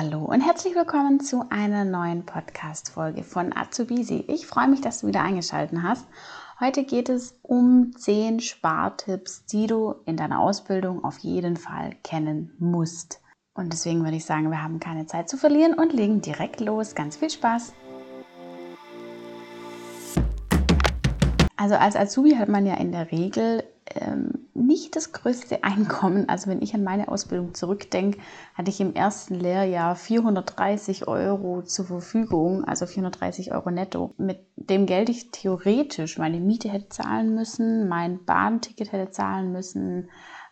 Hallo und herzlich willkommen zu einer neuen Podcast-Folge von Azubisi. Ich freue mich, dass du wieder eingeschaltet hast. Heute geht es um 10 Spartipps, die du in deiner Ausbildung auf jeden Fall kennen musst. Und deswegen würde ich sagen, wir haben keine Zeit zu verlieren und legen direkt los. Ganz viel Spaß! Also als Azubi hat man ja in der Regel ähm, nicht das größte Einkommen. Also wenn ich an meine Ausbildung zurückdenke, hatte ich im ersten Lehrjahr 430 Euro zur Verfügung, also 430 Euro netto. Mit dem Geld ich theoretisch meine Miete hätte zahlen müssen, mein Bahnticket hätte zahlen müssen,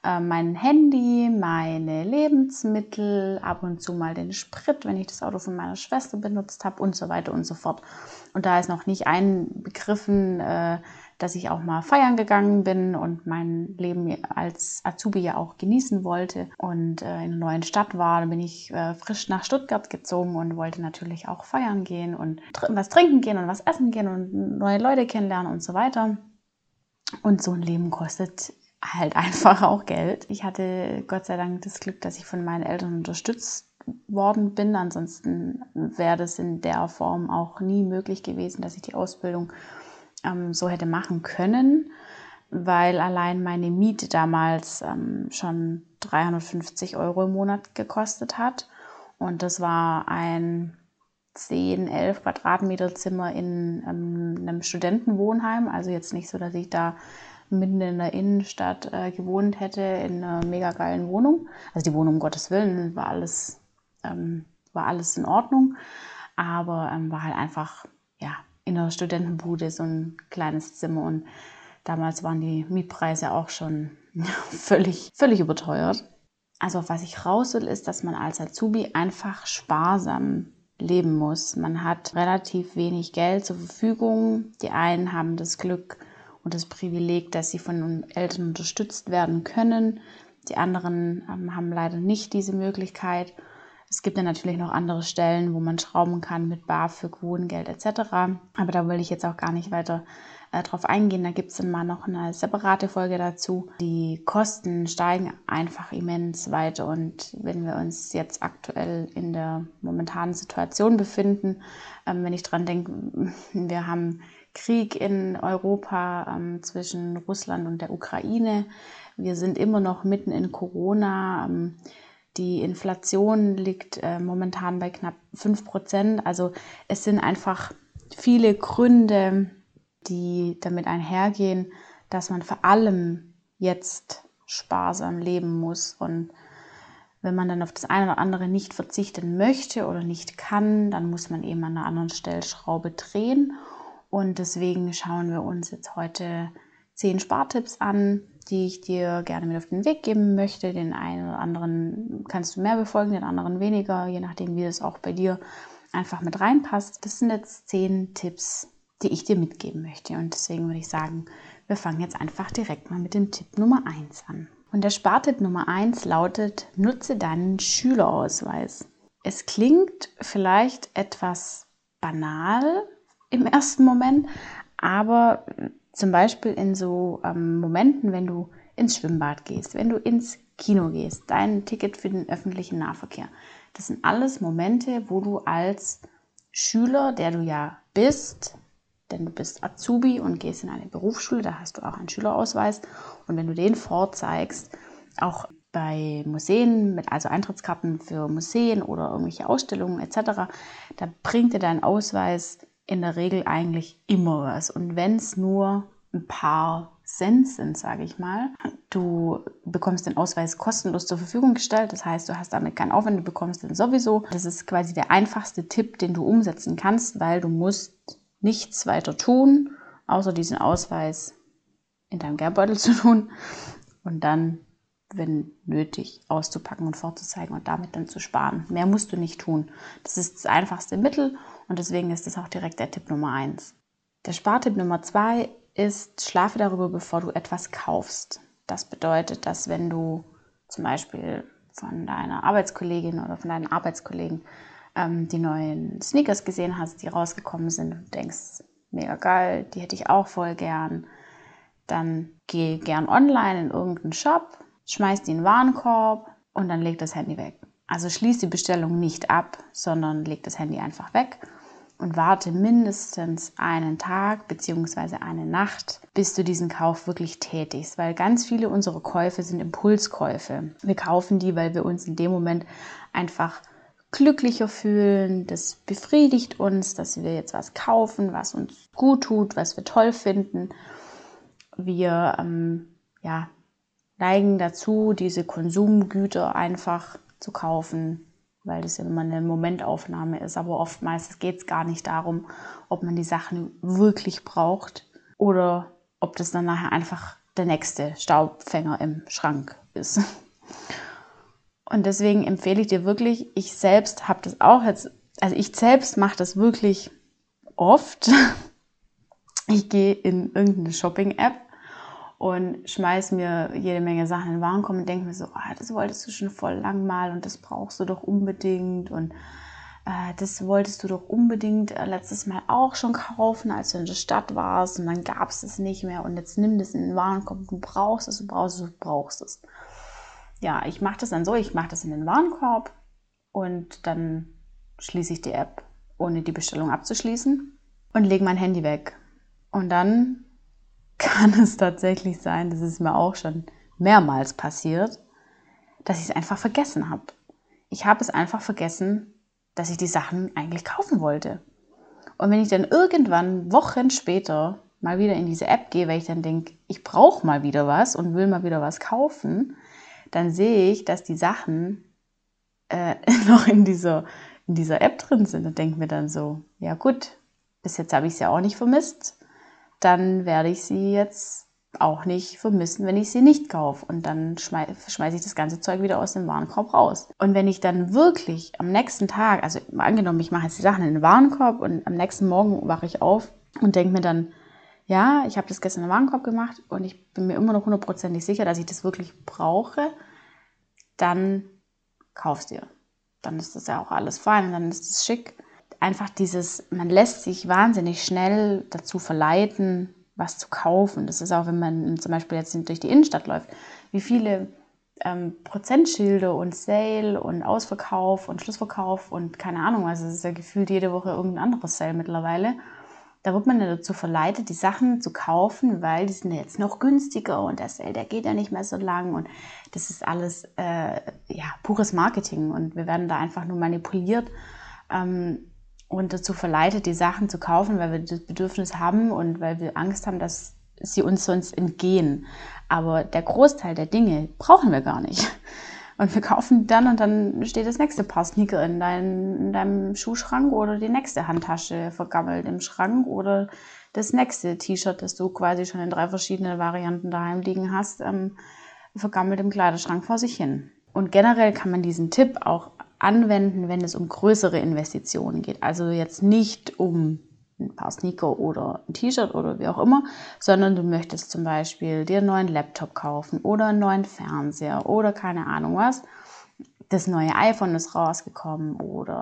äh, mein Handy, meine Lebensmittel, ab und zu mal den Sprit, wenn ich das Auto von meiner Schwester benutzt habe und so weiter und so fort. Und da ist noch nicht einbegriffen, äh, dass ich auch mal feiern gegangen bin und mein Leben als Azubi ja auch genießen wollte und äh, in einer neuen Stadt war. Dann bin ich äh, frisch nach Stuttgart gezogen und wollte natürlich auch feiern gehen und was trinken gehen und was essen gehen und neue Leute kennenlernen und so weiter. Und so ein Leben kostet halt einfach auch Geld. Ich hatte Gott sei Dank das Glück, dass ich von meinen Eltern unterstützt worden bin. Ansonsten wäre das in der Form auch nie möglich gewesen, dass ich die Ausbildung ähm, so hätte machen können, weil allein meine Miete damals ähm, schon 350 Euro im Monat gekostet hat. Und das war ein 10, 11 Quadratmeter Zimmer in ähm, einem Studentenwohnheim. Also jetzt nicht so, dass ich da mitten in der Innenstadt äh, gewohnt hätte, in einer mega geilen Wohnung. Also die Wohnung, um Gottes Willen, war alles, ähm, war alles in Ordnung. Aber ähm, war halt einfach, in der Studentenbude so ein kleines Zimmer und damals waren die Mietpreise auch schon völlig, völlig überteuert. Also auf was ich raus will, ist, dass man als Azubi einfach sparsam leben muss. Man hat relativ wenig Geld zur Verfügung. Die einen haben das Glück und das Privileg, dass sie von Eltern unterstützt werden können. Die anderen ähm, haben leider nicht diese Möglichkeit. Es gibt ja natürlich noch andere Stellen, wo man schrauben kann mit BAföG, Wohngeld etc. Aber da will ich jetzt auch gar nicht weiter äh, drauf eingehen. Da gibt es dann mal noch eine separate Folge dazu. Die Kosten steigen einfach immens weiter und wenn wir uns jetzt aktuell in der momentanen Situation befinden, ähm, wenn ich dran denke, wir haben Krieg in Europa ähm, zwischen Russland und der Ukraine. Wir sind immer noch mitten in Corona. Ähm, die Inflation liegt äh, momentan bei knapp 5 Prozent. Also es sind einfach viele Gründe, die damit einhergehen, dass man vor allem jetzt sparsam leben muss. Und wenn man dann auf das eine oder andere nicht verzichten möchte oder nicht kann, dann muss man eben an einer anderen Stellschraube drehen. Und deswegen schauen wir uns jetzt heute zehn Spartipps an, die ich dir gerne mit auf den Weg geben möchte. Den einen oder anderen kannst du mehr befolgen, den anderen weniger, je nachdem, wie es auch bei dir einfach mit reinpasst. Das sind jetzt zehn Tipps, die ich dir mitgeben möchte. Und deswegen würde ich sagen, wir fangen jetzt einfach direkt mal mit dem Tipp Nummer 1 an. Und der Spartipp Nummer 1 lautet, nutze deinen Schülerausweis. Es klingt vielleicht etwas banal im ersten Moment, aber zum Beispiel in so ähm, Momenten, wenn du ins Schwimmbad gehst, wenn du ins Kino gehst, dein Ticket für den öffentlichen Nahverkehr. Das sind alles Momente, wo du als Schüler, der du ja bist, denn du bist Azubi und gehst in eine Berufsschule, da hast du auch einen Schülerausweis. Und wenn du den vorzeigst, auch bei Museen, mit also Eintrittskarten für Museen oder irgendwelche Ausstellungen etc., da bringt dir dein Ausweis in der Regel eigentlich immer was. Und wenn es nur ein paar Cent sind, sage ich mal, du bekommst den Ausweis kostenlos zur Verfügung gestellt. Das heißt, du hast damit keinen Aufwand, du bekommst den sowieso. Das ist quasi der einfachste Tipp, den du umsetzen kannst, weil du musst nichts weiter tun, außer diesen Ausweis in deinem Geldbeutel zu tun und dann, wenn nötig, auszupacken und vorzuzeigen und damit dann zu sparen. Mehr musst du nicht tun. Das ist das einfachste Mittel und deswegen ist das auch direkt der Tipp Nummer eins. Der Spartipp Nummer zwei ist, schlafe darüber, bevor du etwas kaufst. Das bedeutet, dass wenn du zum Beispiel von deiner Arbeitskollegin oder von deinen Arbeitskollegen ähm, die neuen Sneakers gesehen hast, die rausgekommen sind und denkst, mega geil, die hätte ich auch voll gern, dann geh gern online in irgendeinen Shop, schmeiß die in den Warenkorb und dann leg das Handy weg. Also schließ die Bestellung nicht ab, sondern leg das Handy einfach weg und warte mindestens einen Tag bzw. eine Nacht, bis du diesen Kauf wirklich tätigst, weil ganz viele unserer Käufe sind Impulskäufe. Wir kaufen die, weil wir uns in dem Moment einfach glücklicher fühlen, das befriedigt uns, dass wir jetzt was kaufen, was uns gut tut, was wir toll finden. Wir ähm, ja, neigen dazu, diese Konsumgüter einfach zu kaufen, weil das ja immer eine Momentaufnahme ist. Aber oftmals geht es gar nicht darum, ob man die Sachen wirklich braucht oder ob das dann nachher einfach der nächste Staubfänger im Schrank ist. Und deswegen empfehle ich dir wirklich, ich selbst habe das auch jetzt, also ich selbst mache das wirklich oft. Ich gehe in irgendeine Shopping-App und schmeiß mir jede Menge Sachen in den Warenkorb und denke mir so, ah, das wolltest du schon voll lang mal und das brauchst du doch unbedingt und äh, das wolltest du doch unbedingt äh, letztes Mal auch schon kaufen, als du in der Stadt warst und dann gab es es nicht mehr und jetzt nimm das in den Warenkorb, du brauchst es, du brauchst es, du brauchst es. Ja, ich mache das dann so, ich mache das in den Warenkorb und dann schließe ich die App, ohne die Bestellung abzuschließen und lege mein Handy weg. Und dann kann es tatsächlich sein, das ist mir auch schon mehrmals passiert, dass ich es einfach vergessen habe. Ich habe es einfach vergessen, dass ich die Sachen eigentlich kaufen wollte. Und wenn ich dann irgendwann Wochen später mal wieder in diese App gehe, weil ich dann denke, ich brauche mal wieder was und will mal wieder was kaufen, dann sehe ich, dass die Sachen äh, noch in dieser, in dieser App drin sind und denke mir dann so, ja gut, bis jetzt habe ich es ja auch nicht vermisst dann werde ich sie jetzt auch nicht vermissen, wenn ich sie nicht kaufe. Und dann schmeiße schmeiß ich das ganze Zeug wieder aus dem Warenkorb raus. Und wenn ich dann wirklich am nächsten Tag, also angenommen, ich mache jetzt die Sachen in den Warenkorb und am nächsten Morgen wache ich auf und denke mir dann, ja, ich habe das gestern in den Warenkorb gemacht und ich bin mir immer noch hundertprozentig sicher, dass ich das wirklich brauche, dann kaufst dir. Dann ist das ja auch alles fein und dann ist es schick einfach dieses, man lässt sich wahnsinnig schnell dazu verleiten, was zu kaufen. Das ist auch, wenn man zum Beispiel jetzt durch die Innenstadt läuft, wie viele ähm, Prozentschilder und Sale und Ausverkauf und Schlussverkauf und keine Ahnung, also es ist ja gefühlt jede Woche irgendein anderes Sale mittlerweile. Da wird man ja dazu verleitet, die Sachen zu kaufen, weil die sind ja jetzt noch günstiger und der Sale, der geht ja nicht mehr so lang und das ist alles äh, ja, pures Marketing und wir werden da einfach nur manipuliert. Ähm, und dazu verleitet, die Sachen zu kaufen, weil wir das Bedürfnis haben und weil wir Angst haben, dass sie uns sonst entgehen. Aber der Großteil der Dinge brauchen wir gar nicht. Und wir kaufen dann und dann steht das nächste Paar Sneaker in, dein, in deinem Schuhschrank oder die nächste Handtasche vergammelt im Schrank oder das nächste T-Shirt, das du quasi schon in drei verschiedenen Varianten daheim liegen hast, ähm, vergammelt im Kleiderschrank vor sich hin. Und generell kann man diesen Tipp auch anwenden, wenn es um größere Investitionen geht. Also jetzt nicht um ein paar Sneaker oder ein T-Shirt oder wie auch immer, sondern du möchtest zum Beispiel dir einen neuen Laptop kaufen oder einen neuen Fernseher oder keine Ahnung was. Das neue iPhone ist rausgekommen oder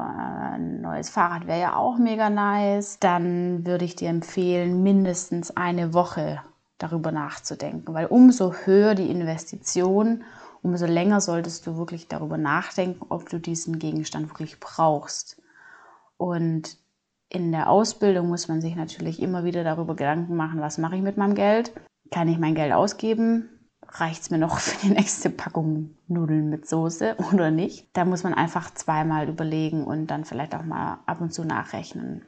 ein neues Fahrrad wäre ja auch mega nice. Dann würde ich dir empfehlen, mindestens eine Woche darüber nachzudenken, weil umso höher die Investition, umso länger solltest du wirklich darüber nachdenken, ob du diesen Gegenstand wirklich brauchst. Und in der Ausbildung muss man sich natürlich immer wieder darüber Gedanken machen, was mache ich mit meinem Geld? Kann ich mein Geld ausgeben? Reicht es mir noch für die nächste Packung Nudeln mit Soße oder nicht? Da muss man einfach zweimal überlegen und dann vielleicht auch mal ab und zu nachrechnen.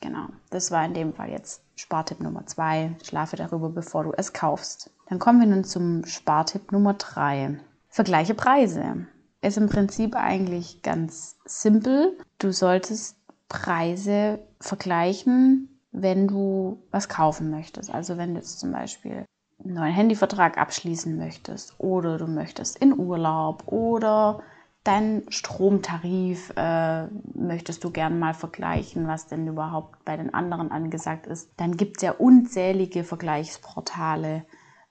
Genau, das war in dem Fall jetzt Spartipp Nummer zwei. Schlafe darüber, bevor du es kaufst. Dann kommen wir nun zum Spartipp Nummer drei. Vergleiche Preise. Ist im Prinzip eigentlich ganz simpel. Du solltest Preise vergleichen, wenn du was kaufen möchtest. Also wenn du jetzt zum Beispiel einen neuen Handyvertrag abschließen möchtest oder du möchtest in Urlaub oder deinen Stromtarif äh, möchtest du gern mal vergleichen, was denn überhaupt bei den anderen angesagt ist, dann gibt es ja unzählige Vergleichsportale,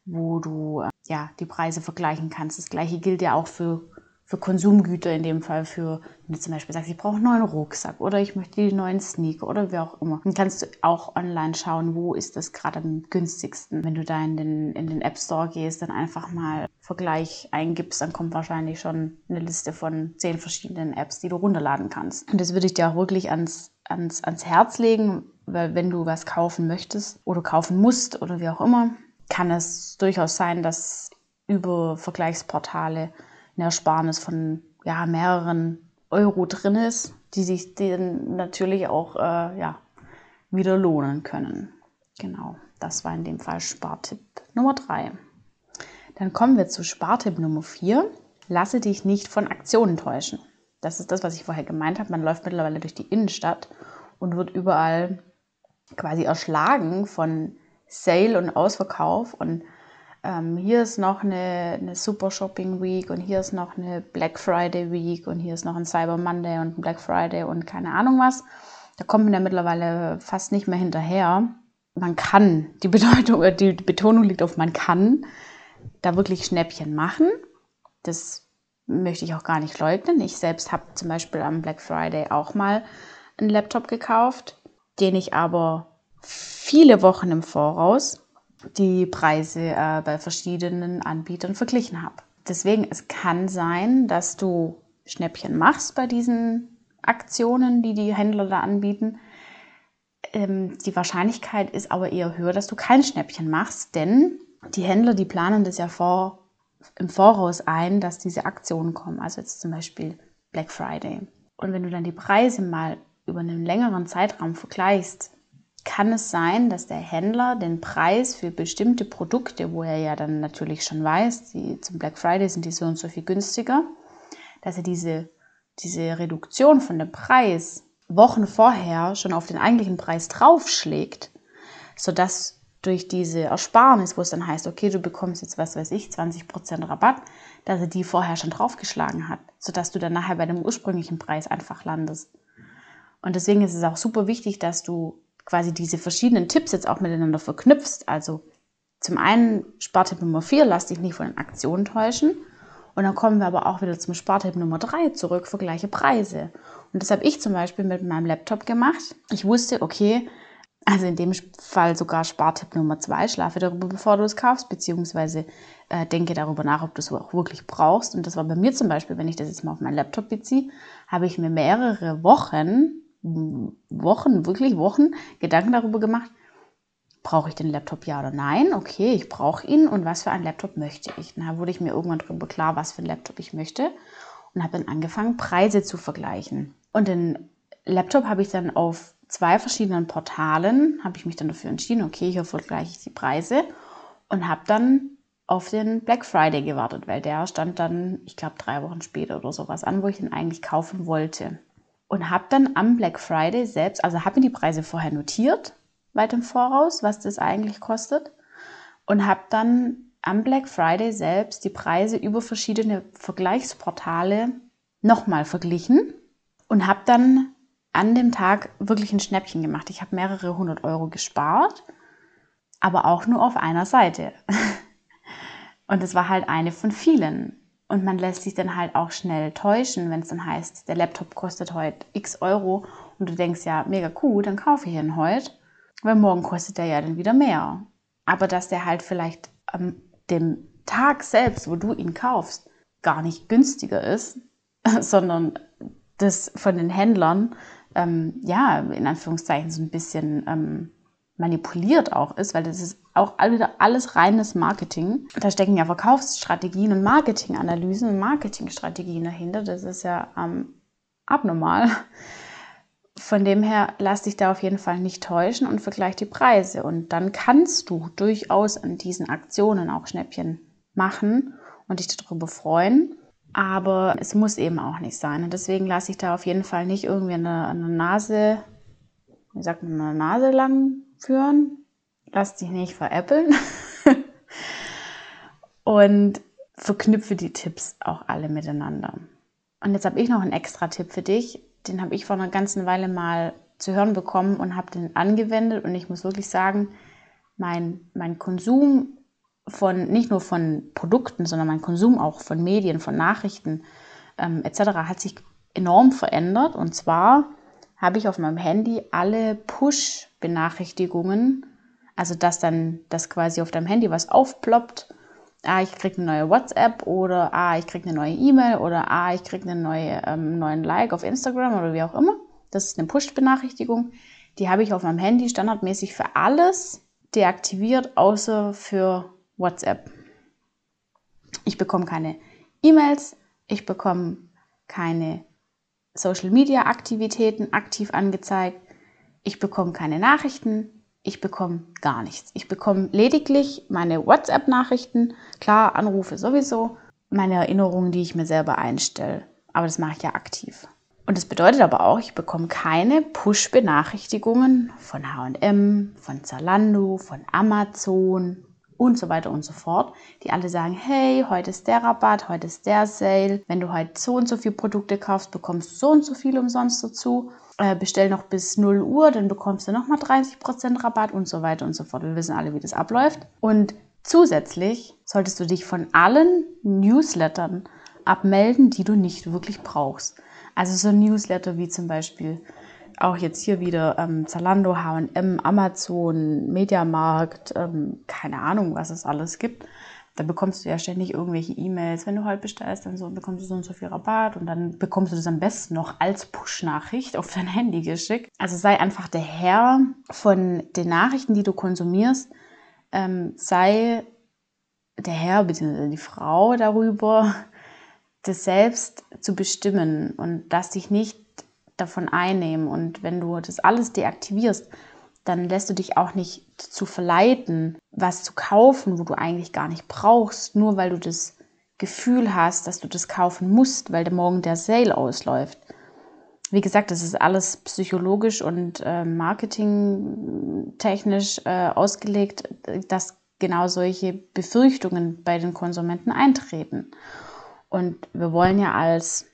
wo du äh, ja, die Preise vergleichen kannst. Das gleiche gilt ja auch für für Konsumgüter, in dem Fall für, wenn du zum Beispiel sagst, ich brauche einen neuen Rucksack oder ich möchte die neuen Sneaker oder wie auch immer. Dann kannst du auch online schauen, wo ist das gerade am günstigsten. Wenn du da in den, in den App Store gehst, dann einfach mal Vergleich eingibst, dann kommt wahrscheinlich schon eine Liste von zehn verschiedenen Apps, die du runterladen kannst. Und das würde ich dir auch wirklich ans, ans, ans Herz legen, weil wenn du was kaufen möchtest oder kaufen musst oder wie auch immer, kann es durchaus sein, dass über Vergleichsportale eine Ersparnis von ja, mehreren Euro drin ist, die sich dann natürlich auch äh, ja, wieder lohnen können. Genau, das war in dem Fall Spartipp Nummer 3. Dann kommen wir zu Spartipp Nummer 4. Lasse dich nicht von Aktionen täuschen. Das ist das, was ich vorher gemeint habe. Man läuft mittlerweile durch die Innenstadt und wird überall quasi erschlagen von Sale und Ausverkauf und ähm, hier ist noch eine, eine Super Shopping Week und hier ist noch eine Black Friday Week und hier ist noch ein Cyber Monday und ein Black Friday und keine Ahnung was. Da kommt man ja mittlerweile fast nicht mehr hinterher. Man kann, die Bedeutung, äh, die Betonung liegt auf man kann, da wirklich Schnäppchen machen. Das möchte ich auch gar nicht leugnen. Ich selbst habe zum Beispiel am Black Friday auch mal einen Laptop gekauft, den ich aber viele Wochen im Voraus die Preise äh, bei verschiedenen Anbietern verglichen habe. Deswegen, es kann sein, dass du Schnäppchen machst bei diesen Aktionen, die die Händler da anbieten. Ähm, die Wahrscheinlichkeit ist aber eher höher, dass du kein Schnäppchen machst, denn die Händler, die planen das ja vor, im Voraus ein, dass diese Aktionen kommen. Also jetzt zum Beispiel Black Friday. Und wenn du dann die Preise mal über einen längeren Zeitraum vergleichst, kann es sein, dass der Händler den Preis für bestimmte Produkte, wo er ja dann natürlich schon weiß, die zum Black Friday sind die so und so viel günstiger, dass er diese, diese Reduktion von dem Preis Wochen vorher schon auf den eigentlichen Preis draufschlägt, sodass durch diese Ersparnis, wo es dann heißt, okay, du bekommst jetzt, was weiß ich, 20% Rabatt, dass er die vorher schon draufgeschlagen hat, sodass du dann nachher bei dem ursprünglichen Preis einfach landest. Und deswegen ist es auch super wichtig, dass du quasi diese verschiedenen Tipps jetzt auch miteinander verknüpfst. Also zum einen Spartipp Nummer 4, lass dich nicht von den Aktionen täuschen. Und dann kommen wir aber auch wieder zum Spartipp Nummer 3 zurück, vergleiche Preise. Und das habe ich zum Beispiel mit meinem Laptop gemacht. Ich wusste, okay, also in dem Fall sogar Spartipp Nummer 2, schlafe darüber, bevor du es kaufst, beziehungsweise äh, denke darüber nach, ob du es auch wirklich brauchst. Und das war bei mir zum Beispiel, wenn ich das jetzt mal auf meinen Laptop beziehe, habe ich mir mehrere Wochen Wochen, wirklich Wochen Gedanken darüber gemacht, brauche ich den Laptop ja oder nein? Okay, ich brauche ihn und was für einen Laptop möchte ich? Dann wurde ich mir irgendwann darüber klar, was für einen Laptop ich möchte und habe dann angefangen, Preise zu vergleichen. Und den Laptop habe ich dann auf zwei verschiedenen Portalen, habe ich mich dann dafür entschieden, okay, hier vergleiche ich die Preise und habe dann auf den Black Friday gewartet, weil der stand dann, ich glaube, drei Wochen später oder sowas an, wo ich ihn eigentlich kaufen wollte und habe dann am Black Friday selbst, also habe mir die Preise vorher notiert, weit im Voraus, was das eigentlich kostet und habe dann am Black Friday selbst die Preise über verschiedene Vergleichsportale nochmal verglichen und habe dann an dem Tag wirklich ein Schnäppchen gemacht. Ich habe mehrere hundert Euro gespart, aber auch nur auf einer Seite. Und es war halt eine von vielen. Und man lässt sich dann halt auch schnell täuschen, wenn es dann heißt, der Laptop kostet heute x Euro und du denkst, ja, mega cool, dann kaufe ich ihn heute, weil morgen kostet er ja dann wieder mehr. Aber dass der halt vielleicht am dem Tag selbst, wo du ihn kaufst, gar nicht günstiger ist, sondern das von den Händlern, ähm, ja, in Anführungszeichen so ein bisschen ähm, manipuliert auch ist, weil das ist auch wieder alles reines Marketing. Da stecken ja Verkaufsstrategien und Marketinganalysen und Marketingstrategien dahinter. Das ist ja ähm, abnormal. Von dem her lass dich da auf jeden Fall nicht täuschen und vergleich die Preise. Und dann kannst du durchaus an diesen Aktionen auch Schnäppchen machen und dich darüber freuen. Aber es muss eben auch nicht sein. Und deswegen lasse ich da auf jeden Fall nicht irgendwie eine, eine Nase, wie sagt man, eine Nase lang führen. Lass dich nicht veräppeln. und verknüpfe die Tipps auch alle miteinander. Und jetzt habe ich noch einen extra Tipp für dich. Den habe ich vor einer ganzen Weile mal zu hören bekommen und habe den angewendet. Und ich muss wirklich sagen, mein, mein Konsum von, nicht nur von Produkten, sondern mein Konsum auch von Medien, von Nachrichten, ähm, etc. hat sich enorm verändert. Und zwar habe ich auf meinem Handy alle Push-Benachrichtigungen, also dass dann das quasi auf deinem Handy was aufploppt. Ah, ich kriege eine neue WhatsApp oder ah, ich kriege eine neue E-Mail oder ah, ich kriege einen neue, ähm, neuen Like auf Instagram oder wie auch immer. Das ist eine Push-Benachrichtigung. Die habe ich auf meinem Handy standardmäßig für alles deaktiviert, außer für WhatsApp. Ich bekomme keine E-Mails, ich bekomme keine Social-Media-Aktivitäten aktiv angezeigt, ich bekomme keine Nachrichten, ich bekomme gar nichts. Ich bekomme lediglich meine WhatsApp-Nachrichten, klar, Anrufe sowieso, meine Erinnerungen, die ich mir selber einstelle. Aber das mache ich ja aktiv. Und das bedeutet aber auch, ich bekomme keine Push-Benachrichtigungen von HM, von Zalando, von Amazon und so weiter und so fort, die alle sagen, hey, heute ist der Rabatt, heute ist der Sale. Wenn du heute so und so viele Produkte kaufst, bekommst du so und so viel umsonst dazu. Äh, bestell noch bis 0 Uhr, dann bekommst du nochmal 30% Rabatt und so weiter und so fort. Wir wissen alle, wie das abläuft. Und zusätzlich solltest du dich von allen Newslettern abmelden, die du nicht wirklich brauchst. Also so Newsletter wie zum Beispiel auch jetzt hier wieder ähm, Zalando, H&M, Amazon, Mediamarkt, ähm, keine Ahnung, was es alles gibt. Da bekommst du ja ständig irgendwelche E-Mails. Wenn du heute bestellst, dann so, bekommst du so und so viel Rabatt und dann bekommst du das am besten noch als Push-Nachricht auf dein Handy geschickt. Also sei einfach der Herr von den Nachrichten, die du konsumierst. Ähm, sei der Herr bzw. die Frau darüber, das selbst zu bestimmen und das dich nicht davon einnehmen. Und wenn du das alles deaktivierst, dann lässt du dich auch nicht zu verleiten, was zu kaufen, wo du eigentlich gar nicht brauchst, nur weil du das Gefühl hast, dass du das kaufen musst, weil der morgen der Sale ausläuft. Wie gesagt, das ist alles psychologisch und äh, marketingtechnisch äh, ausgelegt, dass genau solche Befürchtungen bei den Konsumenten eintreten. Und wir wollen ja als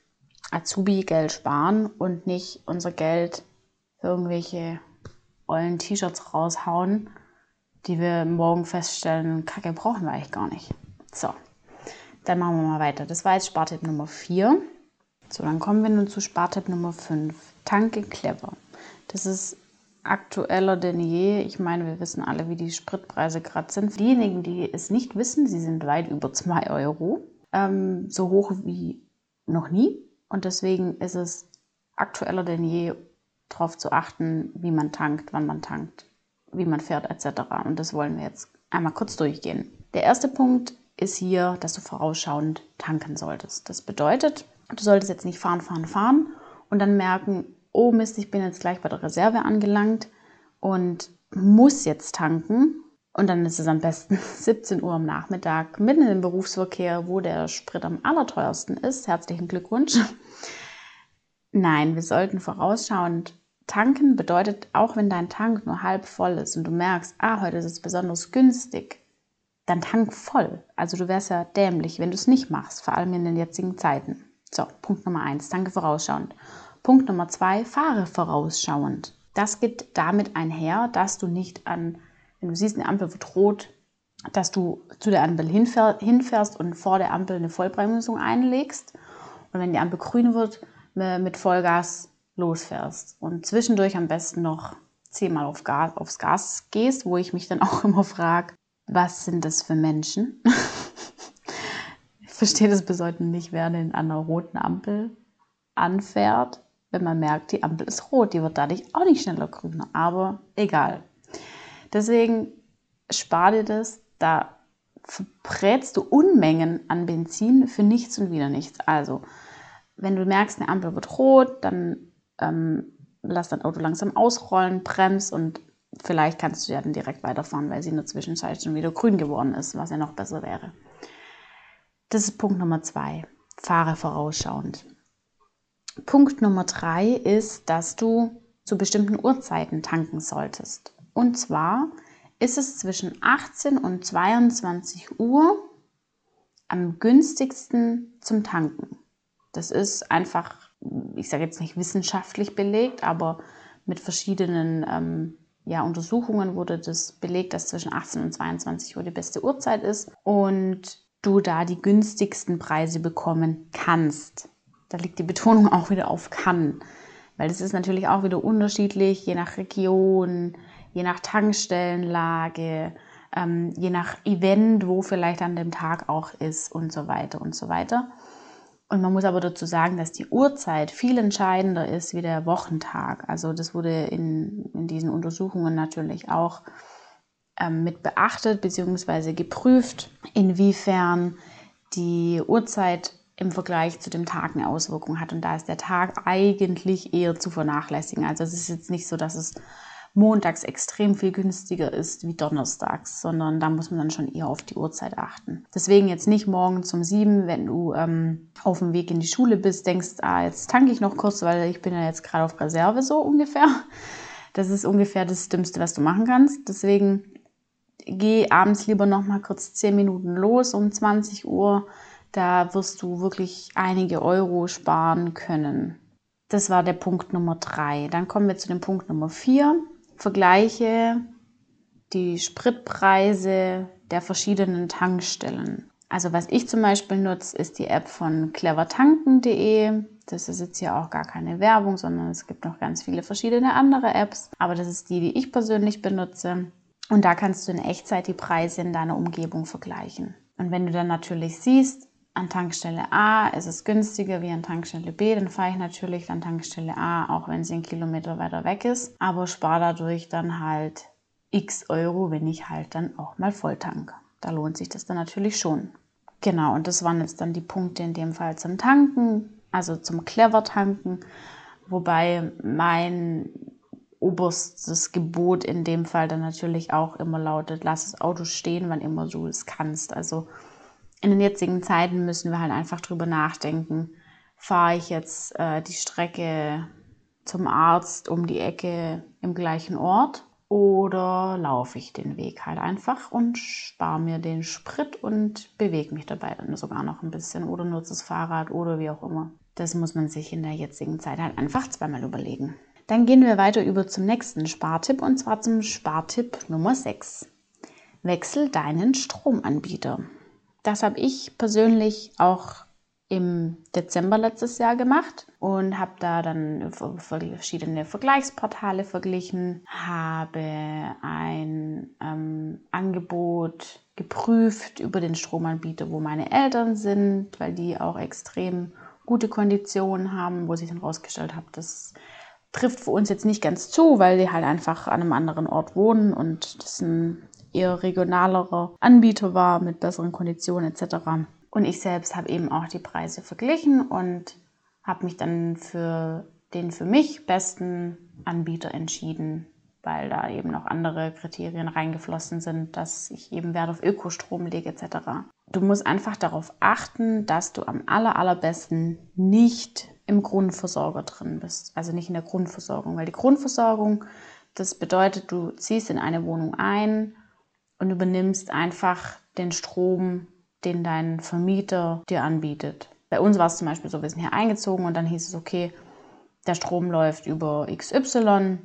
Azubi Geld sparen und nicht unser Geld für irgendwelche ollen T-Shirts raushauen, die wir morgen feststellen, Kacke brauchen wir eigentlich gar nicht. So, dann machen wir mal weiter. Das war jetzt Spartipp Nummer 4. So, dann kommen wir nun zu Spartipp Nummer 5. Tanke clever. Das ist aktueller denn je. Ich meine, wir wissen alle, wie die Spritpreise gerade sind. Diejenigen, die es nicht wissen, sie sind weit über 2 Euro. Ähm, so hoch wie noch nie. Und deswegen ist es aktueller denn je, darauf zu achten, wie man tankt, wann man tankt, wie man fährt etc. Und das wollen wir jetzt einmal kurz durchgehen. Der erste Punkt ist hier, dass du vorausschauend tanken solltest. Das bedeutet, du solltest jetzt nicht fahren, fahren, fahren und dann merken, oh Mist, ich bin jetzt gleich bei der Reserve angelangt und muss jetzt tanken. Und dann ist es am besten 17 Uhr am Nachmittag, mitten im Berufsverkehr, wo der Sprit am allerteuersten ist. Herzlichen Glückwunsch. Nein, wir sollten vorausschauend tanken. Bedeutet, auch wenn dein Tank nur halb voll ist und du merkst, ah, heute ist es besonders günstig, dann tank voll. Also du wärst ja dämlich, wenn du es nicht machst, vor allem in den jetzigen Zeiten. So, Punkt Nummer eins, tanke vorausschauend. Punkt Nummer zwei, fahre vorausschauend. Das geht damit einher, dass du nicht an, wenn du siehst, eine Ampel wird rot, dass du zu der Ampel hinfährst und vor der Ampel eine Vollbremsung einlegst. Und wenn die Ampel grün wird, mit Vollgas losfährst. Und zwischendurch am besten noch zehnmal auf Gas, aufs Gas gehst, wo ich mich dann auch immer frage, was sind das für Menschen? ich verstehe das bedeutend nicht, wer denn an einer roten Ampel anfährt, wenn man merkt, die Ampel ist rot. Die wird dadurch auch nicht schneller grüner, aber egal. Deswegen spar dir das, da verbrätst du Unmengen an Benzin für nichts und wieder nichts. Also, wenn du merkst, eine Ampel wird rot, dann ähm, lass dein Auto langsam ausrollen, bremst und vielleicht kannst du ja dann direkt weiterfahren, weil sie in der Zwischenzeit schon wieder grün geworden ist, was ja noch besser wäre. Das ist Punkt Nummer zwei. Fahre vorausschauend. Punkt Nummer drei ist, dass du zu bestimmten Uhrzeiten tanken solltest. Und zwar ist es zwischen 18 und 22 Uhr am günstigsten zum Tanken. Das ist einfach, ich sage jetzt nicht wissenschaftlich belegt, aber mit verschiedenen ähm, ja, Untersuchungen wurde das belegt, dass zwischen 18 und 22 Uhr die beste Uhrzeit ist und du da die günstigsten Preise bekommen kannst. Da liegt die Betonung auch wieder auf kann. Weil das ist natürlich auch wieder unterschiedlich, je nach Region, je nach Tankstellenlage, ähm, je nach Event, wo vielleicht an dem Tag auch ist und so weiter und so weiter. Und man muss aber dazu sagen, dass die Uhrzeit viel entscheidender ist wie der Wochentag. Also das wurde in, in diesen Untersuchungen natürlich auch ähm, mit beachtet bzw. geprüft, inwiefern die Uhrzeit im Vergleich zu dem Tag eine Auswirkung hat. Und da ist der Tag eigentlich eher zu vernachlässigen. Also es ist jetzt nicht so, dass es montags extrem viel günstiger ist wie donnerstags, sondern da muss man dann schon eher auf die Uhrzeit achten. Deswegen jetzt nicht morgen um sieben, wenn du ähm, auf dem Weg in die Schule bist, denkst, ah, jetzt tanke ich noch kurz, weil ich bin ja jetzt gerade auf Reserve so ungefähr. Das ist ungefähr das Dümmste, was du machen kannst. Deswegen geh abends lieber noch mal kurz zehn Minuten los um 20 Uhr. Da wirst du wirklich einige Euro sparen können. Das war der Punkt Nummer drei. Dann kommen wir zu dem Punkt Nummer vier vergleiche die Spritpreise der verschiedenen Tankstellen. Also was ich zum Beispiel nutze, ist die App von clevertanken.de. Das ist jetzt hier auch gar keine Werbung, sondern es gibt noch ganz viele verschiedene andere Apps. Aber das ist die, die ich persönlich benutze. Und da kannst du in Echtzeit die Preise in deiner Umgebung vergleichen. Und wenn du dann natürlich siehst, an Tankstelle A ist es günstiger wie an Tankstelle B, dann fahre ich natürlich an Tankstelle A, auch wenn sie einen Kilometer weiter weg ist, aber spare dadurch dann halt x Euro, wenn ich halt dann auch mal voll tanke. Da lohnt sich das dann natürlich schon. Genau, und das waren jetzt dann die Punkte in dem Fall zum Tanken, also zum Clever tanken, wobei mein oberstes Gebot in dem Fall dann natürlich auch immer lautet, lass das Auto stehen, wann immer du es kannst. Also in den jetzigen Zeiten müssen wir halt einfach drüber nachdenken, fahre ich jetzt äh, die Strecke zum Arzt um die Ecke im gleichen Ort oder laufe ich den Weg halt einfach und spare mir den Sprit und bewege mich dabei dann sogar noch ein bisschen oder nutze das Fahrrad oder wie auch immer. Das muss man sich in der jetzigen Zeit halt einfach zweimal überlegen. Dann gehen wir weiter über zum nächsten Spartipp und zwar zum Spartipp Nummer 6. Wechsel deinen Stromanbieter. Das habe ich persönlich auch im Dezember letztes Jahr gemacht und habe da dann verschiedene Vergleichsportale verglichen, habe ein ähm, Angebot geprüft über den Stromanbieter, wo meine Eltern sind, weil die auch extrem gute Konditionen haben, wo sich dann rausgestellt habe, das trifft für uns jetzt nicht ganz zu, weil die halt einfach an einem anderen Ort wohnen und das ein eher regionalerer Anbieter war mit besseren Konditionen etc. Und ich selbst habe eben auch die Preise verglichen und habe mich dann für den für mich besten Anbieter entschieden, weil da eben noch andere Kriterien reingeflossen sind, dass ich eben Wert auf Ökostrom lege etc. Du musst einfach darauf achten, dass du am aller, allerbesten nicht im Grundversorger drin bist, also nicht in der Grundversorgung, weil die Grundversorgung, das bedeutet, du ziehst in eine Wohnung ein, und übernimmst einfach den Strom, den dein Vermieter dir anbietet. Bei uns war es zum Beispiel so, wir sind hier eingezogen und dann hieß es, okay, der Strom läuft über XY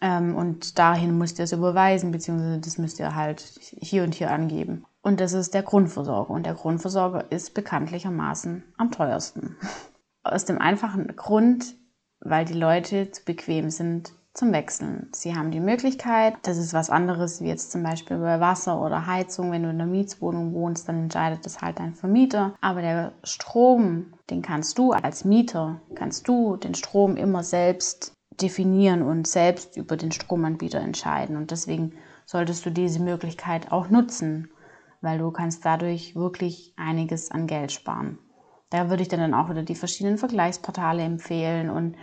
ähm, und dahin müsst ihr es überweisen, beziehungsweise das müsst ihr halt hier und hier angeben. Und das ist der Grundversorger. Und der Grundversorger ist bekanntlichermaßen am teuersten. Aus dem einfachen Grund, weil die Leute zu bequem sind, zum Wechseln. Sie haben die Möglichkeit, das ist was anderes wie jetzt zum Beispiel bei Wasser oder Heizung. Wenn du in einer Mietswohnung wohnst, dann entscheidet das halt dein Vermieter. Aber der Strom, den kannst du als Mieter, kannst du den Strom immer selbst definieren und selbst über den Stromanbieter entscheiden. Und deswegen solltest du diese Möglichkeit auch nutzen, weil du kannst dadurch wirklich einiges an Geld sparen. Da würde ich dann auch wieder die verschiedenen Vergleichsportale empfehlen und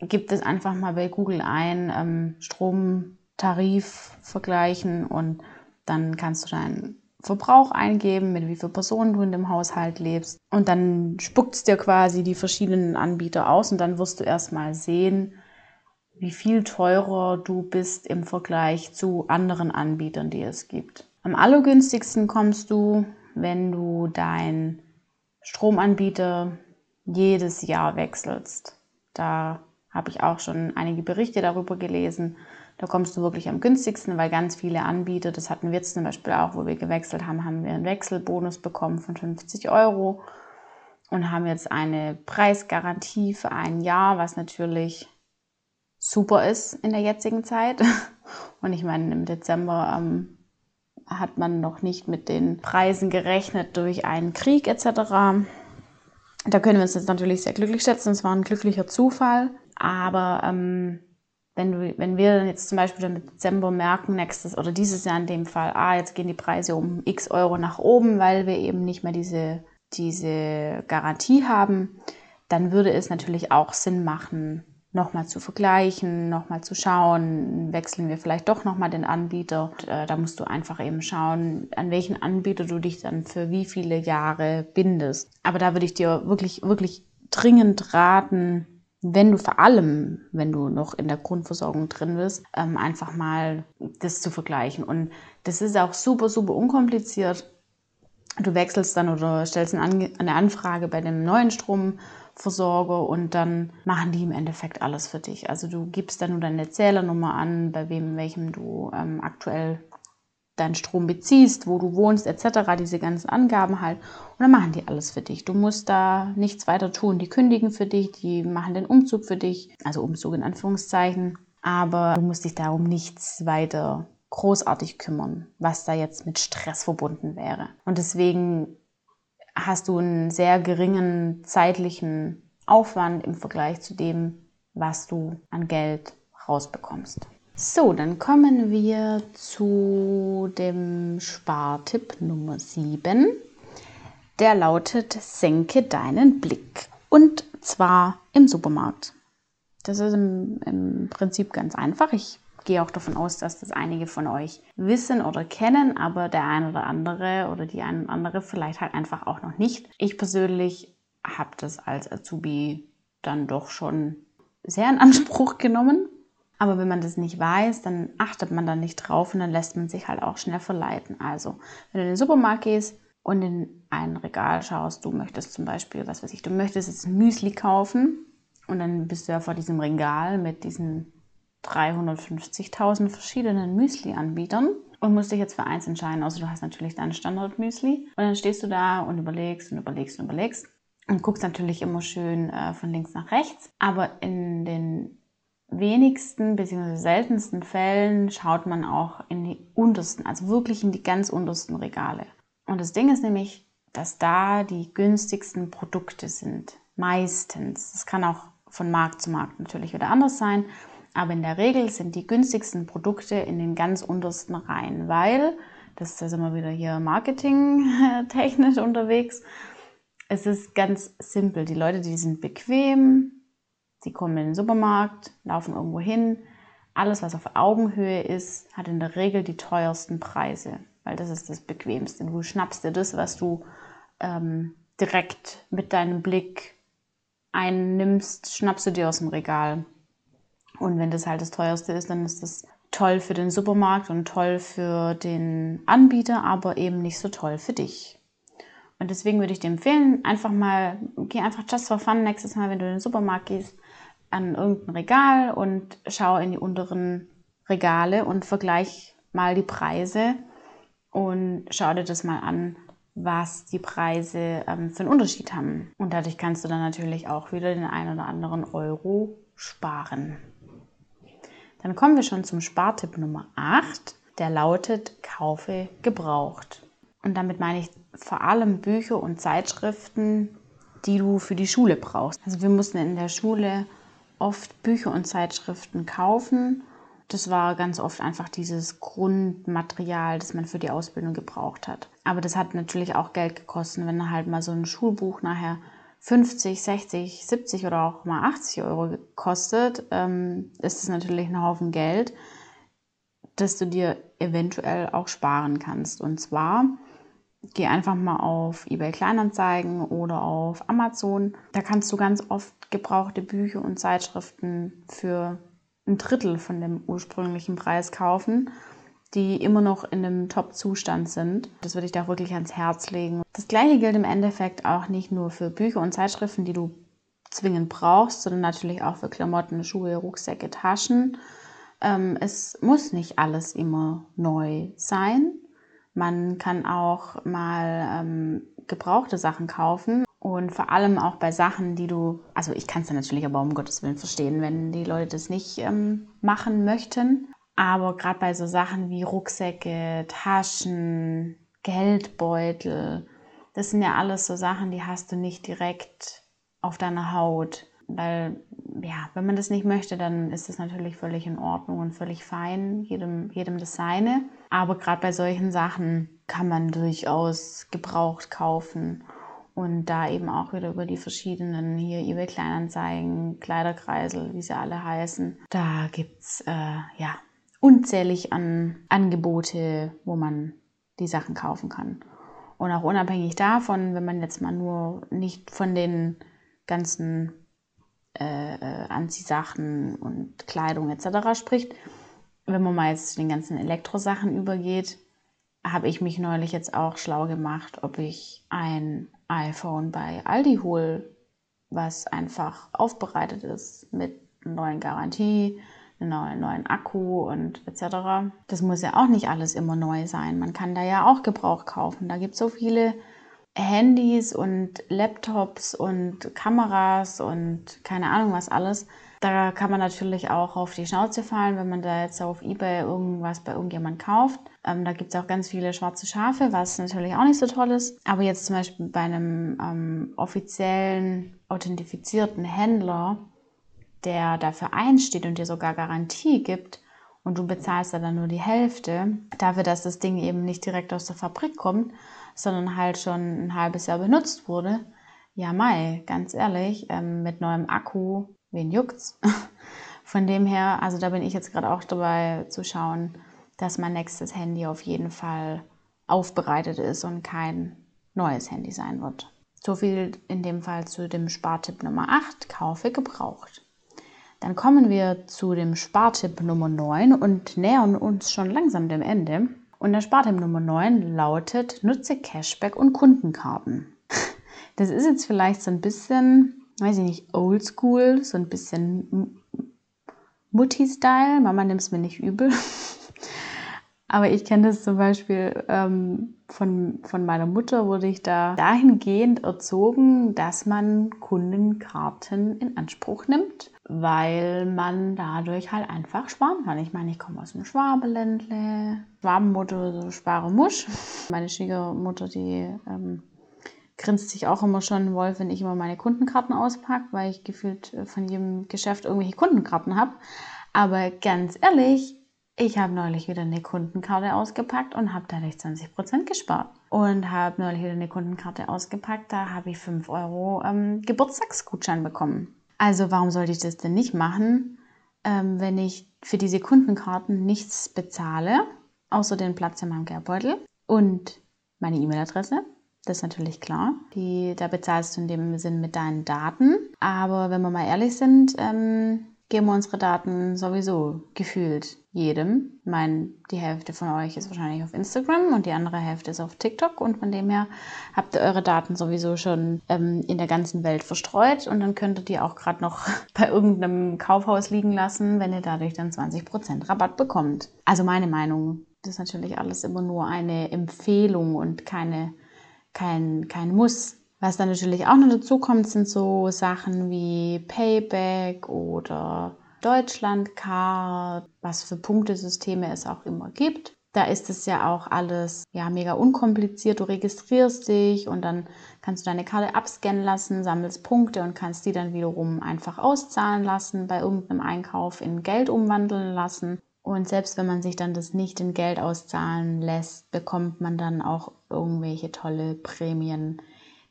gibt es einfach mal bei Google ein, ähm, Stromtarif vergleichen und dann kannst du deinen Verbrauch eingeben, mit wie vielen Personen du in dem Haushalt lebst. Und dann spuckt es dir quasi die verschiedenen Anbieter aus und dann wirst du erstmal sehen, wie viel teurer du bist im Vergleich zu anderen Anbietern, die es gibt. Am allergünstigsten kommst du, wenn du deinen Stromanbieter jedes Jahr wechselst. Da habe ich auch schon einige Berichte darüber gelesen. Da kommst du wirklich am günstigsten, weil ganz viele Anbieter, das hatten wir jetzt zum Beispiel auch, wo wir gewechselt haben, haben wir einen Wechselbonus bekommen von 50 Euro. und haben jetzt eine Preisgarantie für ein Jahr, was natürlich super ist in der jetzigen Zeit. Und ich meine, im Dezember ähm, hat man noch nicht mit den Preisen gerechnet durch einen Krieg etc. Da können wir uns jetzt natürlich sehr glücklich schätzen. Es war ein glücklicher Zufall. Aber ähm, wenn, du, wenn wir jetzt zum Beispiel im Dezember merken, nächstes oder dieses Jahr in dem Fall, ah, jetzt gehen die Preise um x Euro nach oben, weil wir eben nicht mehr diese, diese Garantie haben, dann würde es natürlich auch Sinn machen, nochmal zu vergleichen, nochmal zu schauen, wechseln wir vielleicht doch nochmal den Anbieter. Und, äh, da musst du einfach eben schauen, an welchen Anbieter du dich dann für wie viele Jahre bindest. Aber da würde ich dir wirklich, wirklich dringend raten, wenn du vor allem, wenn du noch in der Grundversorgung drin bist, ähm, einfach mal das zu vergleichen. Und das ist auch super, super unkompliziert. Du wechselst dann oder stellst eine Anfrage bei dem neuen Stromversorger und dann machen die im Endeffekt alles für dich. Also du gibst dann nur deine Zählernummer an, bei wem, welchem du ähm, aktuell deinen Strom beziehst, wo du wohnst, etc., diese ganzen Angaben halt. Und dann machen die alles für dich. Du musst da nichts weiter tun. Die kündigen für dich, die machen den Umzug für dich, also Umzug in Anführungszeichen. Aber du musst dich darum nichts weiter großartig kümmern, was da jetzt mit Stress verbunden wäre. Und deswegen hast du einen sehr geringen zeitlichen Aufwand im Vergleich zu dem, was du an Geld rausbekommst. So, dann kommen wir zu dem Spartipp Nummer 7. Der lautet, senke deinen Blick. Und zwar im Supermarkt. Das ist im, im Prinzip ganz einfach. Ich gehe auch davon aus, dass das einige von euch wissen oder kennen, aber der eine oder andere oder die eine oder andere vielleicht halt einfach auch noch nicht. Ich persönlich habe das als Azubi dann doch schon sehr in Anspruch genommen aber wenn man das nicht weiß, dann achtet man da nicht drauf und dann lässt man sich halt auch schnell verleiten. Also, wenn du in den Supermarkt gehst und in ein Regal schaust, du möchtest zum Beispiel, was weiß ich, du möchtest jetzt Müsli kaufen und dann bist du ja vor diesem Regal mit diesen 350.000 verschiedenen Müsli-Anbietern und musst dich jetzt für eins entscheiden. Also du hast natürlich dein Standard-Müsli und dann stehst du da und überlegst und überlegst und überlegst und guckst natürlich immer schön äh, von links nach rechts. Aber in den wenigsten bzw. seltensten Fällen schaut man auch in die untersten, also wirklich in die ganz untersten Regale. Und das Ding ist nämlich, dass da die günstigsten Produkte sind. Meistens. Das kann auch von Markt zu Markt natürlich wieder anders sein. Aber in der Regel sind die günstigsten Produkte in den ganz untersten Reihen, weil, das ist immer wieder hier marketingtechnisch unterwegs, es ist ganz simpel. Die Leute, die sind bequem, Sie kommen in den Supermarkt, laufen irgendwo hin. Alles, was auf Augenhöhe ist, hat in der Regel die teuersten Preise, weil das ist das Bequemste. Du schnappst dir das, was du ähm, direkt mit deinem Blick einnimmst, schnappst du dir aus dem Regal. Und wenn das halt das teuerste ist, dann ist das toll für den Supermarkt und toll für den Anbieter, aber eben nicht so toll für dich. Und deswegen würde ich dir empfehlen, einfach mal, geh einfach just for fun nächstes Mal, wenn du in den Supermarkt gehst, an irgendein Regal und schau in die unteren Regale und vergleich mal die Preise und schau dir das mal an, was die Preise ähm, für einen Unterschied haben. Und dadurch kannst du dann natürlich auch wieder den einen oder anderen Euro sparen. Dann kommen wir schon zum Spartipp Nummer 8. Der lautet, kaufe gebraucht. Und damit meine ich vor allem Bücher und Zeitschriften, die du für die Schule brauchst. Also wir mussten in der Schule oft Bücher und Zeitschriften kaufen. Das war ganz oft einfach dieses Grundmaterial, das man für die Ausbildung gebraucht hat. Aber das hat natürlich auch Geld gekostet, wenn halt mal so ein Schulbuch nachher 50, 60, 70 oder auch mal 80 Euro kostet, ähm, ist es natürlich ein Haufen Geld, das du dir eventuell auch sparen kannst. Und zwar geh einfach mal auf eBay Kleinanzeigen oder auf Amazon. Da kannst du ganz oft gebrauchte Bücher und Zeitschriften für ein Drittel von dem ursprünglichen Preis kaufen, die immer noch in einem Top-Zustand sind. Das würde ich auch wirklich ans Herz legen. Das gleiche gilt im Endeffekt auch nicht nur für Bücher und Zeitschriften, die du zwingend brauchst, sondern natürlich auch für Klamotten, Schuhe, Rucksäcke, Taschen. Ähm, es muss nicht alles immer neu sein. Man kann auch mal ähm, gebrauchte Sachen kaufen Und vor allem auch bei Sachen, die du, also ich kann es ja natürlich aber um Gottes Willen verstehen, wenn die Leute das nicht ähm, machen möchten. Aber gerade bei so Sachen wie Rucksäcke, Taschen, Geldbeutel, das sind ja alles so Sachen, die hast du nicht direkt auf deiner Haut. Weil, ja, wenn man das nicht möchte, dann ist das natürlich völlig in Ordnung und völlig fein, jedem, jedem das seine. Aber gerade bei solchen Sachen kann man durchaus gebraucht kaufen und da eben auch wieder über die verschiedenen hier eBay Kleinanzeigen, Kleiderkreisel, wie sie alle heißen. Da gibt es äh, ja unzählig an Angebote, wo man die Sachen kaufen kann. Und auch unabhängig davon, wenn man jetzt mal nur nicht von den ganzen äh, äh Anziehsachen und Kleidung etc. spricht, wenn man mal jetzt zu den ganzen Elektrosachen übergeht, habe ich mich neulich jetzt auch schlau gemacht, ob ich ein iPhone bei Aldi hole, was einfach aufbereitet ist mit einer neuen Garantie, einem neuen Akku und etc. Das muss ja auch nicht alles immer neu sein. Man kann da ja auch Gebrauch kaufen. Da gibt es so viele Handys und Laptops und Kameras und keine Ahnung was alles. Da kann man natürlich auch auf die Schnauze fallen, wenn man da jetzt auf Ebay irgendwas bei irgendjemand kauft. Ähm, da gibt es auch ganz viele schwarze Schafe, was natürlich auch nicht so toll ist. Aber jetzt zum Beispiel bei einem ähm, offiziellen, authentifizierten Händler, der dafür einsteht und dir sogar Garantie gibt und du bezahlst dann nur die Hälfte, dafür, dass das Ding eben nicht direkt aus der Fabrik kommt, sondern halt schon ein halbes Jahr benutzt wurde. Ja, Mai, ganz ehrlich, ähm, mit neuem Akku, wen juckt's? Von dem her, also da bin ich jetzt gerade auch dabei zu schauen, dass mein nächstes Handy auf jeden Fall aufbereitet ist und kein neues Handy sein wird. So viel in dem Fall zu dem Spartipp Nummer 8, kaufe gebraucht. Dann kommen wir zu dem Spartipp Nummer 9 und nähern uns schon langsam dem Ende. Und der Spartipp Nummer 9 lautet, nutze Cashback und Kundenkarten. Das ist jetzt vielleicht so ein bisschen, weiß ich nicht, oldschool, so ein bisschen Mutti-Style. Mama nimmt es mir nicht übel. Aber ich kenne das zum Beispiel ähm, von, von meiner Mutter, wurde ich da dahingehend erzogen, dass man Kundenkarten in Anspruch nimmt, weil man dadurch halt einfach sparen kann. Ich meine, ich komme aus dem Schwabeländle, Schwabenmutter, so spare Musch. Meine Schwiegermutter, die ähm, grinst sich auch immer schon Wolf, wenn ich immer meine Kundenkarten auspacke, weil ich gefühlt äh, von jedem Geschäft irgendwelche Kundenkarten habe. Aber ganz ehrlich, ich habe neulich wieder eine Kundenkarte ausgepackt und habe dadurch 20% gespart. Und habe neulich wieder eine Kundenkarte ausgepackt, da habe ich 5 Euro ähm, Geburtstagsgutschein bekommen. Also warum sollte ich das denn nicht machen, ähm, wenn ich für diese Kundenkarten nichts bezahle, außer den Platz in meinem Geldbeutel und meine E-Mail-Adresse? Das ist natürlich klar. Die, da bezahlst du in dem Sinn mit deinen Daten. Aber wenn wir mal ehrlich sind, ähm, geben wir unsere Daten sowieso gefühlt jedem. Ich meine, die Hälfte von euch ist wahrscheinlich auf Instagram und die andere Hälfte ist auf TikTok und von dem her habt ihr eure Daten sowieso schon ähm, in der ganzen Welt verstreut und dann könntet ihr auch gerade noch bei irgendeinem Kaufhaus liegen lassen, wenn ihr dadurch dann 20% Rabatt bekommt. Also meine Meinung, das ist natürlich alles immer nur eine Empfehlung und keine, kein, kein Muss. Was dann natürlich auch noch dazu kommt, sind so Sachen wie Payback oder Deutschlandcard, was für Punktesysteme es auch immer gibt. Da ist es ja auch alles ja mega unkompliziert. Du registrierst dich und dann kannst du deine Karte abscannen lassen, sammelst Punkte und kannst die dann wiederum einfach auszahlen lassen, bei irgendeinem Einkauf in Geld umwandeln lassen. Und selbst wenn man sich dann das nicht in Geld auszahlen lässt, bekommt man dann auch irgendwelche tolle Prämien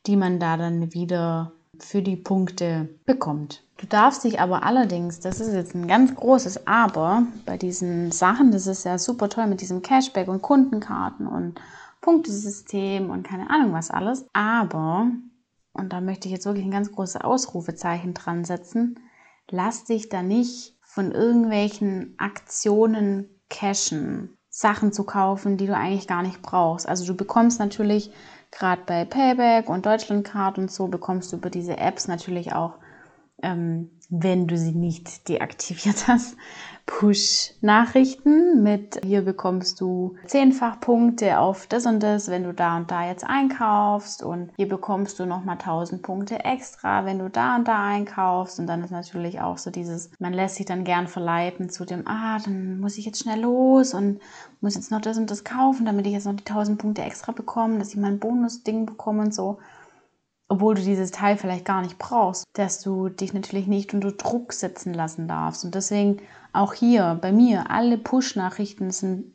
die man da dann wieder für die Punkte bekommt. Du darfst dich aber allerdings, das ist jetzt ein ganz großes Aber bei diesen Sachen, das ist ja super toll mit diesem Cashback und Kundenkarten und Punktesystem und keine Ahnung was alles. Aber, und da möchte ich jetzt wirklich ein ganz großes Ausrufezeichen dran setzen, lass dich da nicht von irgendwelchen Aktionen cashen, Sachen zu kaufen, die du eigentlich gar nicht brauchst. Also du bekommst natürlich Gerade bei Payback und Deutschlandcard und so bekommst du über diese Apps natürlich auch ähm, wenn du sie nicht deaktiviert hast, Push-Nachrichten mit hier bekommst du zehnfach Punkte auf das und das, wenn du da und da jetzt einkaufst und hier bekommst du nochmal 1000 Punkte extra, wenn du da und da einkaufst und dann ist natürlich auch so dieses, man lässt sich dann gern verleiten zu dem, ah, dann muss ich jetzt schnell los und muss jetzt noch das und das kaufen, damit ich jetzt noch die 1000 Punkte extra bekomme, dass ich mein Bonus-Ding bekomme und so obwohl du dieses Teil vielleicht gar nicht brauchst, dass du dich natürlich nicht unter Druck setzen lassen darfst. Und deswegen auch hier bei mir, alle Push-Nachrichten sind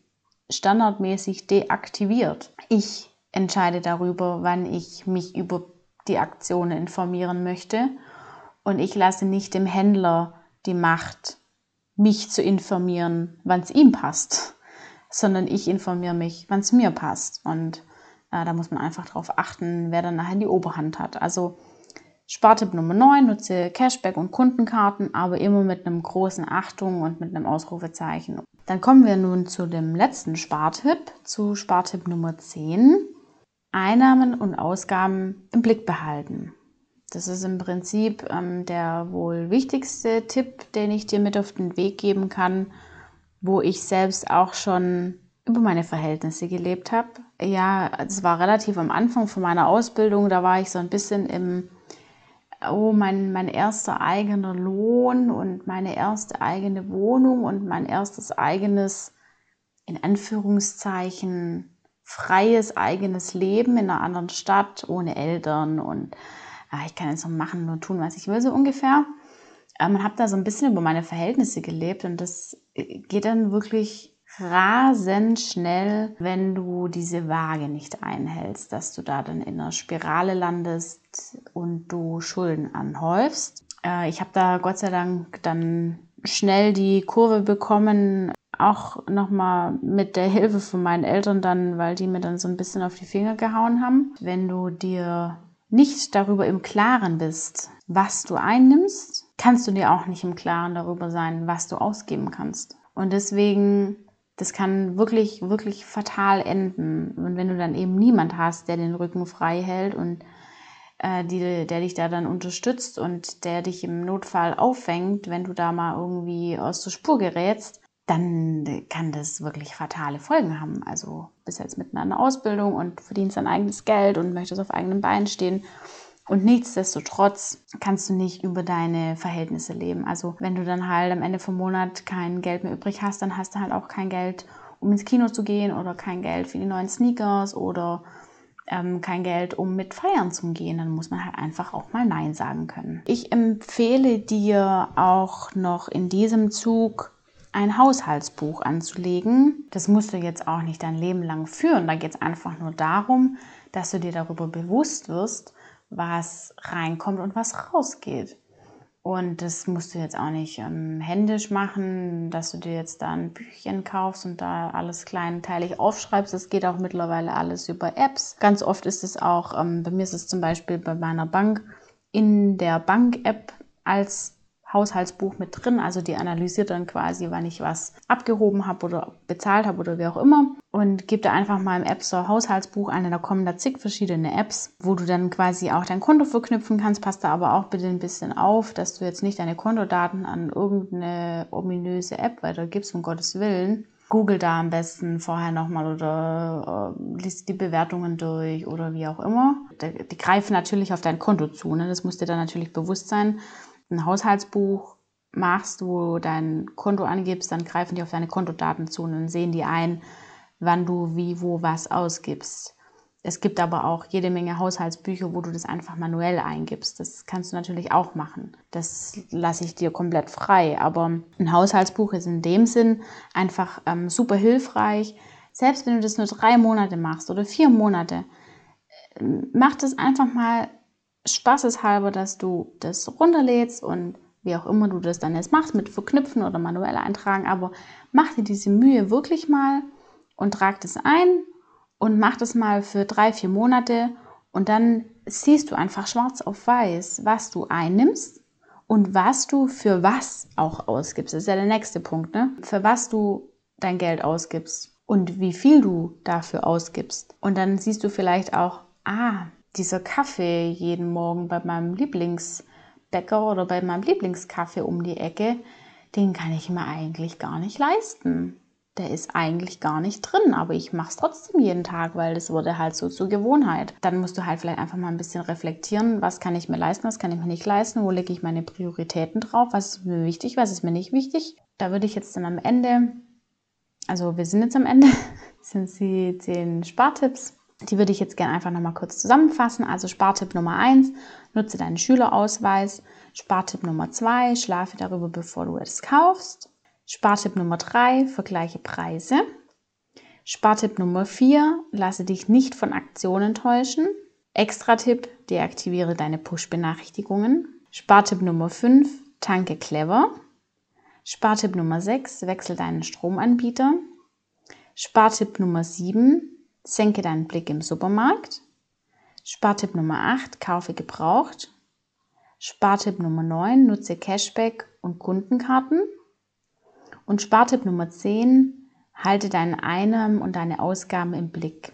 standardmäßig deaktiviert. Ich entscheide darüber, wann ich mich über die Aktionen informieren möchte. Und ich lasse nicht dem Händler die Macht, mich zu informieren, wann es ihm passt, sondern ich informiere mich, wann es mir passt. Und äh, da muss man einfach darauf achten, wer dann nachher die Oberhand hat. Also Spartipp Nummer 9, nutze Cashback und Kundenkarten, aber immer mit einem großen Achtung und mit einem Ausrufezeichen. Dann kommen wir nun zu dem letzten Spartipp, zu Spartipp Nummer 10. Einnahmen und Ausgaben im Blick behalten. Das ist im Prinzip ähm, der wohl wichtigste Tipp, den ich dir mit auf den Weg geben kann, wo ich selbst auch schon über meine Verhältnisse gelebt habe. Ja, es war relativ am Anfang von meiner Ausbildung, da war ich so ein bisschen im oh, mein, mein erster eigener Lohn und meine erste eigene Wohnung und mein erstes eigenes, in Anführungszeichen, freies eigenes Leben in einer anderen Stadt, ohne Eltern und ja, ich kann jetzt so machen und tun, was ich will, so ungefähr. Man hat da so ein bisschen über meine Verhältnisse gelebt und das geht dann wirklich rasend schnell, wenn du diese Waage nicht einhältst, dass du da dann in einer Spirale landest und du Schulden anhäufst. Äh, ich habe da Gott sei Dank dann schnell die Kurve bekommen, auch nochmal mit der Hilfe von meinen Eltern dann, weil die mir dann so ein bisschen auf die Finger gehauen haben. Wenn du dir nicht darüber im Klaren bist, was du einnimmst, kannst du dir auch nicht im Klaren darüber sein, was du ausgeben kannst. Und deswegen das kann wirklich, wirklich fatal enden. Und wenn du dann eben niemand hast, der den Rücken frei hält und die, der dich da dann unterstützt und der dich im Notfall auffängt, wenn du da mal irgendwie aus der Spur gerätst, dann kann das wirklich fatale Folgen haben. Also bist jetzt mitten in einer Ausbildung und verdienst dein eigenes Geld und möchtest auf eigenen Beinen stehen und nichtsdestotrotz kannst du nicht über deine Verhältnisse leben. Also wenn du dann halt am Ende vom Monat kein Geld mehr übrig hast, dann hast du halt auch kein Geld, um ins Kino zu gehen oder kein Geld für die neuen Sneakers oder ähm, kein Geld, um mit feiern zu gehen. Dann muss man halt einfach auch mal Nein sagen können. Ich empfehle dir auch noch in diesem Zug ein Haushaltsbuch anzulegen. Das musst du jetzt auch nicht dein Leben lang führen. Da geht es einfach nur darum, dass du dir darüber bewusst wirst, was reinkommt und was rausgeht. Und das musst du jetzt auch nicht ähm, händisch machen, dass du dir jetzt da ein Büchchen kaufst und da alles kleinteilig aufschreibst. Das geht auch mittlerweile alles über Apps. Ganz oft ist es auch, ähm, bei mir ist es zum Beispiel bei meiner Bank in der Bank-App als Haushaltsbuch mit drin. Also die analysiert dann quasi, wann ich was abgehoben habe oder bezahlt habe oder wie auch immer. Und gibt da einfach mal im App Store Haushaltsbuch ein. Da kommen da zig verschiedene Apps, wo du dann quasi auch dein Konto verknüpfen kannst. Passt da aber auch bitte ein bisschen auf, dass du jetzt nicht deine Kontodaten an irgendeine ominöse App weitergibst, um Gottes Willen. Google da am besten vorher nochmal oder äh, liest die Bewertungen durch oder wie auch immer. Die, die greifen natürlich auf dein Konto zu. Ne? Das muss dir dann natürlich bewusst sein ein Haushaltsbuch machst, wo dein Konto angibst, dann greifen die auf deine Kontodaten zu und dann sehen die ein, wann du wie, wo, was ausgibst. Es gibt aber auch jede Menge Haushaltsbücher, wo du das einfach manuell eingibst. Das kannst du natürlich auch machen. Das lasse ich dir komplett frei. Aber ein Haushaltsbuch ist in dem Sinn einfach ähm, super hilfreich. Selbst wenn du das nur drei Monate machst oder vier Monate, äh, mach das einfach mal spaßeshalber, dass du das runterlädst und wie auch immer du das dann jetzt machst, mit verknüpfen oder manuell eintragen, aber mach dir diese Mühe wirklich mal und trag das ein und mach das mal für drei, vier Monate und dann siehst du einfach schwarz auf weiß, was du einnimmst und was du für was auch ausgibst. Das ist ja der nächste Punkt, ne? Für was du dein Geld ausgibst und wie viel du dafür ausgibst. Und dann siehst du vielleicht auch, ah, dieser Kaffee jeden Morgen bei meinem Lieblingsbäcker, oder bei meinem Lieblingskaffee um die Ecke, den kann ich mir eigentlich gar nicht leisten. Der ist eigentlich gar nicht drin, aber ich mache es trotzdem jeden Tag, weil das wurde halt so zur Gewohnheit. Dann musst du halt vielleicht einfach mal ein bisschen reflektieren, was kann ich mir leisten, was kann ich mir nicht leisten, wo lege ich meine Prioritäten drauf, was ist mir wichtig, was ist mir nicht wichtig. Da würde ich jetzt dann am Ende, also wir sind jetzt am Ende, sind die zehn Spartipps. Die würde ich jetzt gerne einfach nochmal kurz zusammenfassen. Also Spartipp Nummer eins: nutze deinen Schülerausweis. Spartipp Nummer zwei: schlafe darüber, bevor du es kaufst. Spartipp Nummer drei: vergleiche Preise. Spartipp Nummer vier: lasse dich nicht von Aktionen täuschen. Extra-Tipp, deaktiviere deine Push-Benachrichtigungen. Spartipp Nummer fünf: tanke clever. Spartipp Nummer sechs: wechsel deinen Stromanbieter. Spartipp Nummer sieben: senke deinen Blick im Supermarkt. Spartipp Nummer 8, kaufe gebraucht. Spartipp Nummer 9, nutze Cashback und Kundenkarten. Und Spartipp Nummer 10, halte deine Einnahmen und deine Ausgaben im Blick.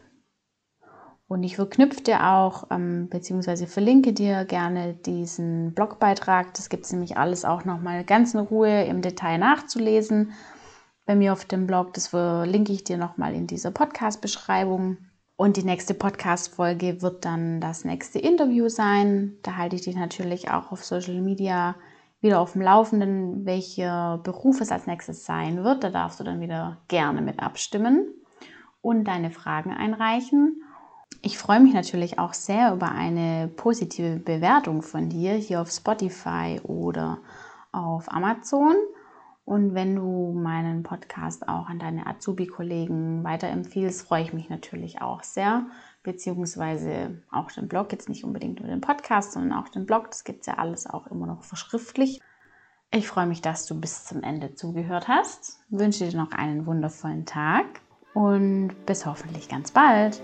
Und ich verknüpfe dir auch, ähm, beziehungsweise verlinke dir gerne diesen Blogbeitrag. Das gibt es nämlich alles auch nochmal ganz in Ruhe im Detail nachzulesen bei mir auf dem Blog. Das verlinke ich dir nochmal in dieser Podcast-Beschreibung. Und die nächste Podcast-Folge wird dann das nächste Interview sein. Da halte ich dich natürlich auch auf Social Media wieder auf dem Laufenden, welcher Beruf es als nächstes sein wird. Da darfst du dann wieder gerne mit abstimmen und deine Fragen einreichen. Ich freue mich natürlich auch sehr über eine positive Bewertung von dir hier auf Spotify oder auf Amazon. Und wenn du meinen Podcast auch an deine Azubi-Kollegen weiterempfiehlst, freue ich mich natürlich auch sehr. Beziehungsweise auch den Blog, jetzt nicht unbedingt nur den Podcast, sondern auch den Blog. Das gibt es ja alles auch immer noch verschriftlich. Ich freue mich, dass du bis zum Ende zugehört hast. wünsche dir noch einen wundervollen Tag und bis hoffentlich ganz bald.